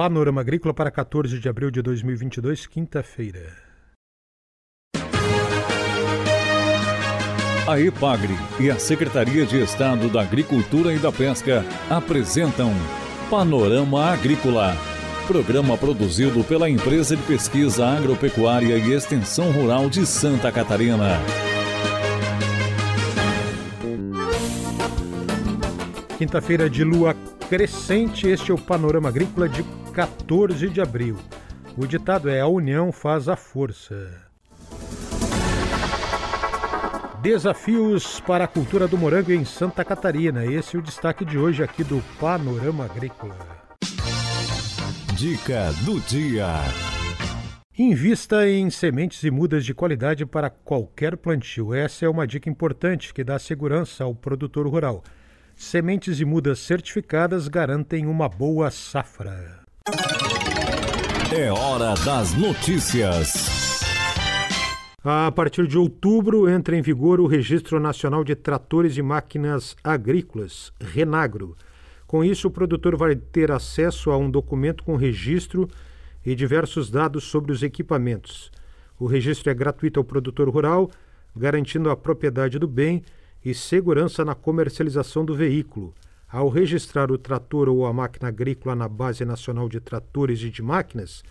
Panorama Agrícola para 14 de abril de 2022, quinta-feira. A EPAGRE e a Secretaria de Estado da Agricultura e da Pesca apresentam Panorama Agrícola, programa produzido pela Empresa de Pesquisa Agropecuária e Extensão Rural de Santa Catarina. Quinta-feira de lua crescente, este é o Panorama Agrícola de 14 de abril. O ditado é: A união faz a força. Desafios para a cultura do morango em Santa Catarina. Esse é o destaque de hoje aqui do Panorama Agrícola. Dica do dia. Invista em sementes e mudas de qualidade para qualquer plantio. Essa é uma dica importante que dá segurança ao produtor rural. Sementes e mudas certificadas garantem uma boa safra. É hora das notícias. A partir de outubro entra em vigor o Registro Nacional de Tratores e Máquinas Agrícolas, Renagro. Com isso, o produtor vai ter acesso a um documento com registro e diversos dados sobre os equipamentos. O registro é gratuito ao produtor rural, garantindo a propriedade do bem e segurança na comercialização do veículo. Ao registrar o trator ou a máquina agrícola na Base Nacional de Tratores e de Máquinas,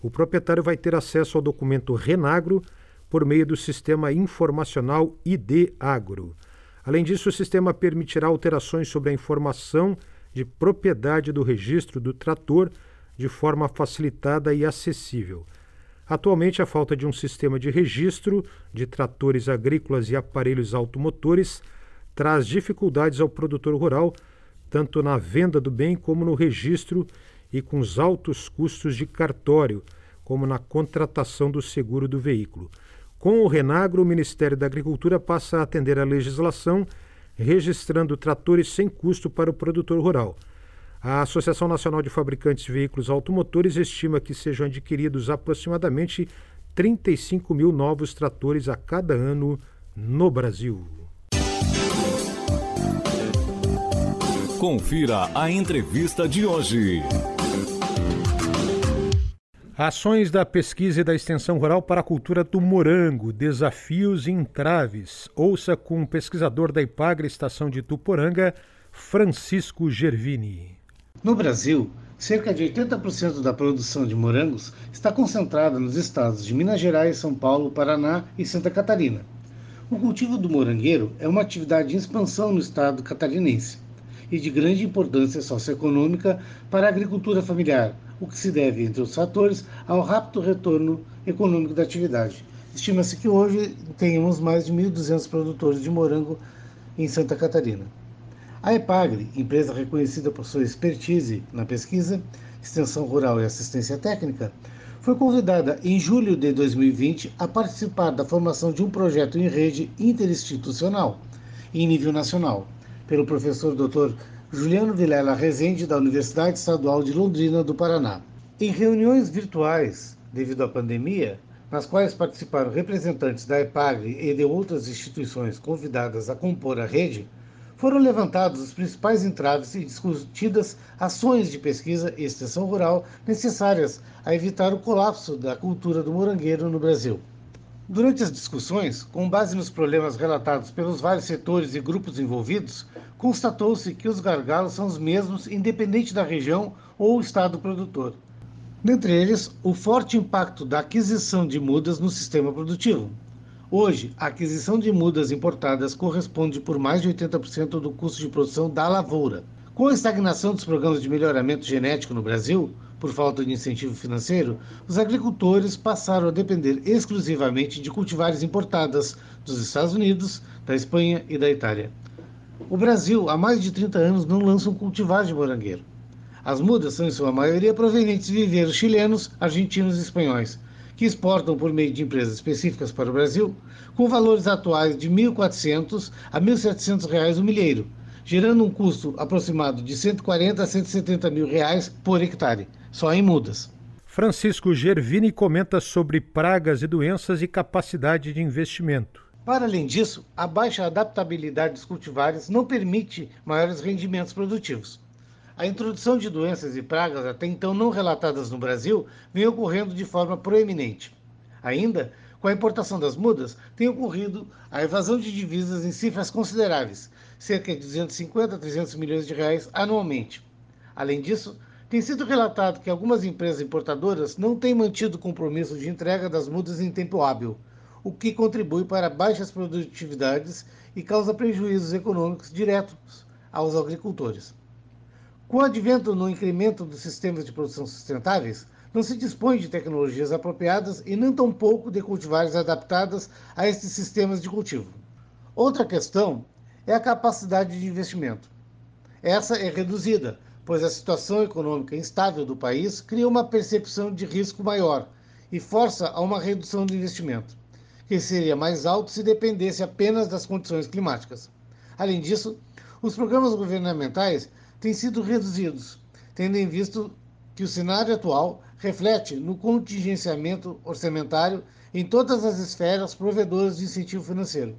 o proprietário vai ter acesso ao documento Renagro por meio do sistema informacional ID Agro. Além disso, o sistema permitirá alterações sobre a informação de propriedade do registro do trator de forma facilitada e acessível. Atualmente, a falta de um sistema de registro de tratores agrícolas e aparelhos automotores traz dificuldades ao produtor rural, tanto na venda do bem como no registro e com os altos custos de cartório, como na contratação do seguro do veículo. Com o Renagro, o Ministério da Agricultura passa a atender à legislação, registrando tratores sem custo para o produtor rural. A Associação Nacional de Fabricantes de Veículos Automotores estima que sejam adquiridos aproximadamente 35 mil novos tratores a cada ano no Brasil. Confira a entrevista de hoje. Ações da pesquisa e da extensão rural para a cultura do morango, desafios e entraves. Ouça com o pesquisador da Ipagre Estação de Tuporanga, Francisco Gervini. No Brasil, cerca de 80% da produção de morangos está concentrada nos estados de Minas Gerais, São Paulo, Paraná e Santa Catarina. O cultivo do morangueiro é uma atividade em expansão no estado catarinense e de grande importância socioeconômica para a agricultura familiar, o que se deve, entre os fatores, ao rápido retorno econômico da atividade. Estima-se que hoje tenhamos mais de 1.200 produtores de morango em Santa Catarina. A EPAGRE, empresa reconhecida por sua expertise na pesquisa, extensão rural e assistência técnica, foi convidada em julho de 2020 a participar da formação de um projeto em rede interinstitucional em nível nacional, pelo professor Dr. Juliano Vilela Rezende, da Universidade Estadual de Londrina do Paraná. Em reuniões virtuais, devido à pandemia, nas quais participaram representantes da EPAGRE e de outras instituições convidadas a compor a rede, foram levantados os principais entraves e discutidas ações de pesquisa e extensão rural necessárias a evitar o colapso da cultura do morangueiro no Brasil. Durante as discussões, com base nos problemas relatados pelos vários setores e grupos envolvidos, constatou-se que os gargalos são os mesmos independente da região ou estado produtor. Dentre eles, o forte impacto da aquisição de mudas no sistema produtivo, Hoje, a aquisição de mudas importadas corresponde por mais de 80% do custo de produção da lavoura. Com a estagnação dos programas de melhoramento genético no Brasil, por falta de incentivo financeiro, os agricultores passaram a depender exclusivamente de cultivares importadas dos Estados Unidos, da Espanha e da Itália. O Brasil, há mais de 30 anos, não lança um cultivar de morangueiro. As mudas são, em sua maioria, provenientes de viveiros chilenos, argentinos e espanhóis, que exportam por meio de empresas específicas para o Brasil, com valores atuais de R$ 1.400 a 1.700 reais o milheiro, gerando um custo aproximado de 140 a 170 mil reais por hectare, só em mudas. Francisco Gervini comenta sobre pragas e doenças e capacidade de investimento. Para além disso, a baixa adaptabilidade dos cultivares não permite maiores rendimentos produtivos. A introdução de doenças e pragas até então não relatadas no Brasil vem ocorrendo de forma proeminente. Ainda, com a importação das mudas, tem ocorrido a evasão de divisas em cifras consideráveis, cerca de 250 a 300 milhões de reais anualmente. Além disso, tem sido relatado que algumas empresas importadoras não têm mantido o compromisso de entrega das mudas em tempo hábil, o que contribui para baixas produtividades e causa prejuízos econômicos diretos aos agricultores. Com o advento no incremento dos sistemas de produção sustentáveis, não se dispõe de tecnologias apropriadas e nem tampouco de cultivares adaptadas a estes sistemas de cultivo. Outra questão é a capacidade de investimento. Essa é reduzida, pois a situação econômica instável do país cria uma percepção de risco maior e força a uma redução do investimento, que seria mais alto se dependesse apenas das condições climáticas. Além disso, os programas governamentais têm sido reduzidos, tendo em vista que o cenário atual reflete no contingenciamento orçamentário em todas as esferas provedoras de incentivo financeiro,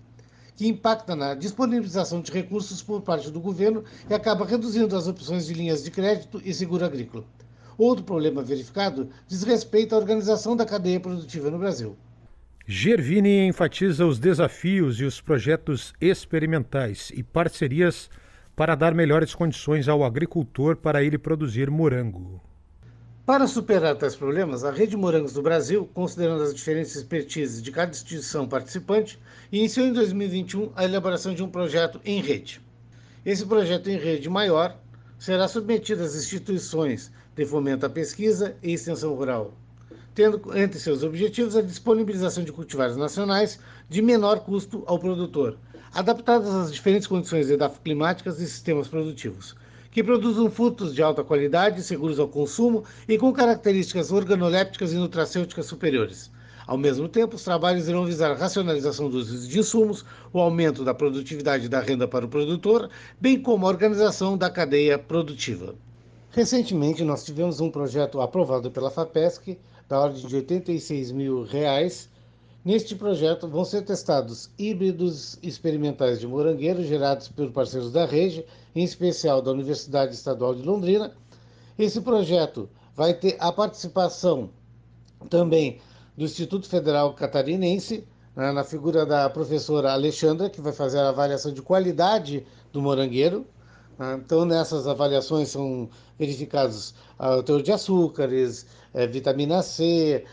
que impacta na disponibilização de recursos por parte do governo e acaba reduzindo as opções de linhas de crédito e seguro agrícola. Outro problema verificado diz respeito à organização da cadeia produtiva no Brasil. Gervini enfatiza os desafios e os projetos experimentais e parcerias para dar melhores condições ao agricultor para ele produzir morango. Para superar tais problemas, a Rede Morangos do Brasil, considerando as diferentes expertises de cada instituição participante, iniciou em 2021 a elaboração de um projeto em rede. Esse projeto em rede maior será submetido às instituições de fomento à pesquisa e extensão rural, tendo entre seus objetivos a disponibilização de cultivares nacionais de menor custo ao produtor, adaptadas às diferentes condições edafoclimáticas e sistemas produtivos, que produzam frutos de alta qualidade, seguros ao consumo e com características organolépticas e nutracêuticas superiores. Ao mesmo tempo, os trabalhos irão visar a racionalização dos de insumos, o aumento da produtividade e da renda para o produtor, bem como a organização da cadeia produtiva. Recentemente, nós tivemos um projeto aprovado pela FAPESC, da ordem de 86 mil reais, Neste projeto vão ser testados híbridos experimentais de morangueiro gerados por parceiros da rede, em especial da Universidade Estadual de Londrina. Esse projeto vai ter a participação também do Instituto Federal Catarinense, né, na figura da professora Alexandra, que vai fazer a avaliação de qualidade do morangueiro. Né. Então, nessas avaliações são verificados ah, o teor de açúcares, eh, vitamina C,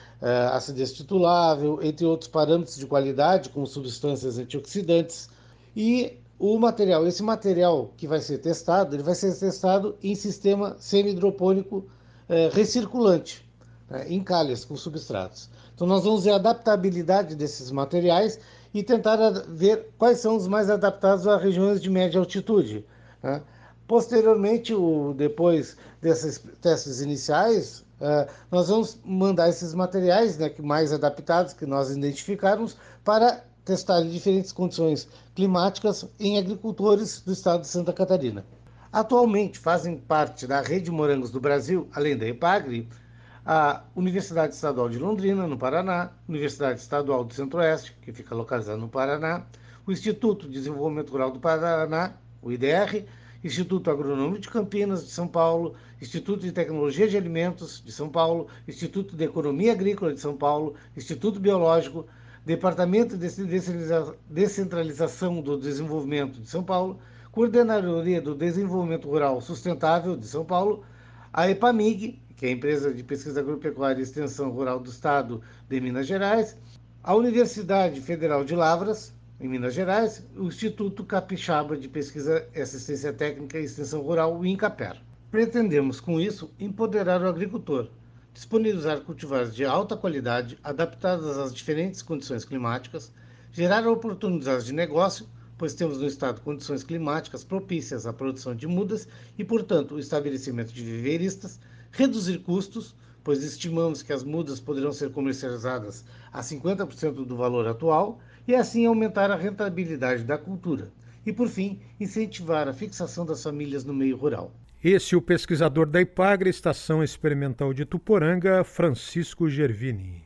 acidez titulável, entre outros parâmetros de qualidade, como substâncias antioxidantes. E o material, esse material que vai ser testado, ele vai ser testado em sistema semi-hidropônico uh, recirculante, né, em calhas com substratos. Então nós vamos ver a adaptabilidade desses materiais e tentar ver quais são os mais adaptados a regiões de média altitude. Né? Posteriormente, o, depois desses testes iniciais, Uh, nós vamos mandar esses materiais né, mais adaptados que nós identificarmos para testar em diferentes condições climáticas em agricultores do estado de Santa Catarina. Atualmente fazem parte da rede Morangos do Brasil, além da EPAGRE, a Universidade Estadual de Londrina, no Paraná, Universidade Estadual do Centro-Oeste, que fica localizada no Paraná, o Instituto de Desenvolvimento Rural do Paraná, o IDR, Instituto Agronômico de Campinas de São Paulo, Instituto de Tecnologia de Alimentos de São Paulo, Instituto de Economia Agrícola de São Paulo, Instituto Biológico, Departamento de Descentralização do Desenvolvimento de São Paulo, Coordenadoria do Desenvolvimento Rural Sustentável de São Paulo, a EPAMIG, que é a Empresa de Pesquisa Agropecuária e Extensão Rural do Estado de Minas Gerais, a Universidade Federal de Lavras, em Minas Gerais, o Instituto Capixaba de Pesquisa e Assistência Técnica e Extensão Rural, o INCAPER. Pretendemos, com isso, empoderar o agricultor, disponibilizar cultivares de alta qualidade, adaptadas às diferentes condições climáticas, gerar oportunidades de negócio, pois temos no estado condições climáticas propícias à produção de mudas e, portanto, o estabelecimento de viveiristas, reduzir custos, pois estimamos que as mudas poderão ser comercializadas a 50% do valor atual e assim aumentar a rentabilidade da cultura. E, por fim, incentivar a fixação das famílias no meio rural. Esse é o pesquisador da IPAGRE, Estação Experimental de Tuporanga, Francisco Gervini.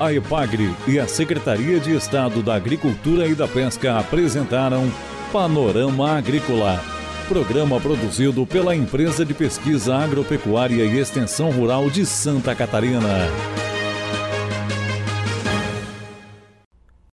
A IPAGRE e a Secretaria de Estado da Agricultura e da Pesca apresentaram Panorama Agrícola Programa produzido pela Empresa de Pesquisa Agropecuária e Extensão Rural de Santa Catarina.